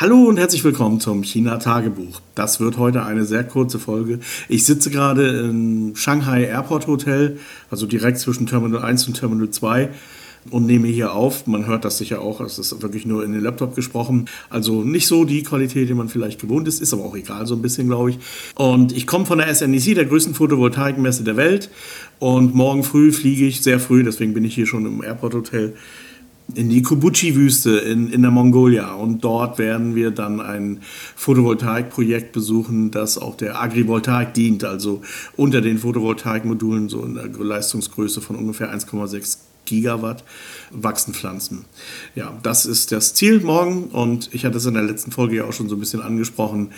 Hallo und herzlich willkommen zum China-Tagebuch. Das wird heute eine sehr kurze Folge. Ich sitze gerade im Shanghai Airport Hotel, also direkt zwischen Terminal 1 und Terminal 2 und nehme hier auf. Man hört das sicher auch, es ist wirklich nur in den Laptop gesprochen. Also nicht so die Qualität, die man vielleicht gewohnt ist, ist aber auch egal, so ein bisschen, glaube ich. Und ich komme von der SNEC, der größten Photovoltaikmesse der Welt. Und morgen früh fliege ich, sehr früh, deswegen bin ich hier schon im Airport Hotel in die Kubuchi-Wüste in, in der Mongolia. Und dort werden wir dann ein Photovoltaikprojekt besuchen, das auch der Agrivoltaik dient, also unter den Photovoltaikmodulen so in der Leistungsgröße von ungefähr 1,6 Gigawatt wachsen Pflanzen. Ja, das ist das Ziel morgen und ich hatte es in der letzten Folge ja auch schon so ein bisschen angesprochen.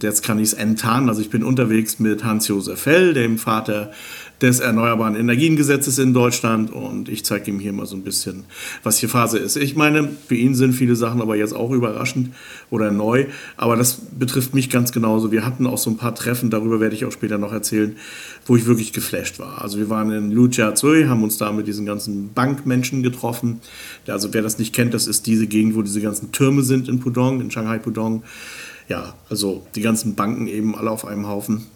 Jetzt kann ich es enttarnen. Also ich bin unterwegs mit Hans-Josef Fell, dem Vater des Erneuerbaren Energiengesetzes in Deutschland und ich zeige ihm hier mal so ein bisschen, was hier Phase ist. Ich meine, für ihn sind viele Sachen aber jetzt auch überraschend oder neu, aber das betrifft mich ganz genauso. Wir hatten auch so ein paar Treffen, darüber werde ich auch später noch erzählen, wo ich wirklich geflasht war. Also wir waren in Lujiazui, haben uns da mit diesen ganzen Bankmenschen getroffen. Also wer das nicht kennt, das ist diese Gegend, wo diese ganzen Türme sind in Pudong, in Shanghai Pudong. Ja, also die ganzen Banken eben alle auf einem Haufen.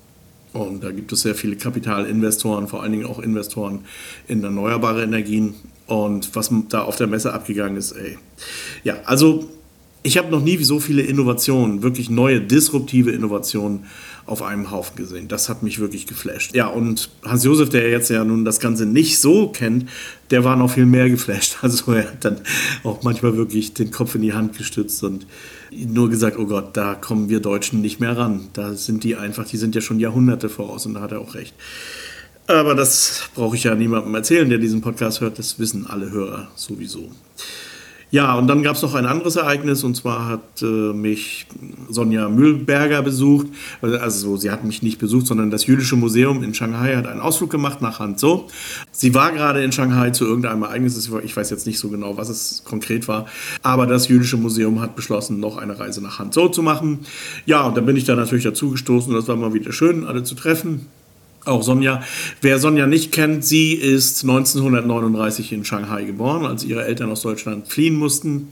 Und da gibt es sehr viele Kapitalinvestoren, vor allen Dingen auch Investoren in erneuerbare Energien. Und was da auf der Messe abgegangen ist, ey. Ja, also ich habe noch nie so viele Innovationen, wirklich neue, disruptive Innovationen auf einem Haufen gesehen. Das hat mich wirklich geflasht. Ja, und Hans-Josef, der jetzt ja nun das Ganze nicht so kennt, der war noch viel mehr geflasht. Also er hat dann auch manchmal wirklich den Kopf in die Hand gestützt und nur gesagt, oh Gott, da kommen wir Deutschen nicht mehr ran. Da sind die einfach, die sind ja schon Jahrhunderte voraus und da hat er auch recht. Aber das brauche ich ja niemandem erzählen, der diesen Podcast hört. Das wissen alle Hörer sowieso. Ja, und dann gab es noch ein anderes Ereignis und zwar hat äh, mich Sonja Mühlberger besucht. Also sie hat mich nicht besucht, sondern das Jüdische Museum in Shanghai hat einen Ausflug gemacht nach Hanzhou. Sie war gerade in Shanghai zu irgendeinem Ereignis. Ich weiß jetzt nicht so genau, was es konkret war. Aber das Jüdische Museum hat beschlossen, noch eine Reise nach Hanzhou zu machen. Ja, und da bin ich dann natürlich dazu gestoßen. Das war mal wieder schön, alle zu treffen. Auch Sonja. Wer Sonja nicht kennt, sie ist 1939 in Shanghai geboren, als ihre Eltern aus Deutschland fliehen mussten.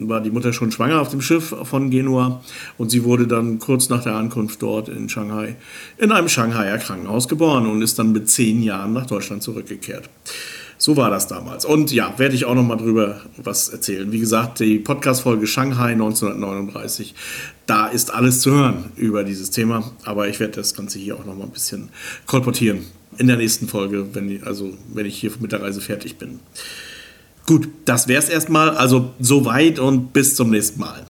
War die Mutter schon schwanger auf dem Schiff von Genua und sie wurde dann kurz nach der Ankunft dort in Shanghai in einem Shanghaier Krankenhaus geboren und ist dann mit zehn Jahren nach Deutschland zurückgekehrt. So war das damals. Und ja, werde ich auch noch mal drüber was erzählen. Wie gesagt, die Podcast-Folge Shanghai 1939, da ist alles zu hören über dieses Thema. Aber ich werde das Ganze hier auch noch mal ein bisschen kolportieren in der nächsten Folge, wenn, also, wenn ich hier mit der Reise fertig bin. Gut, das wäre es erstmal. Also soweit und bis zum nächsten Mal.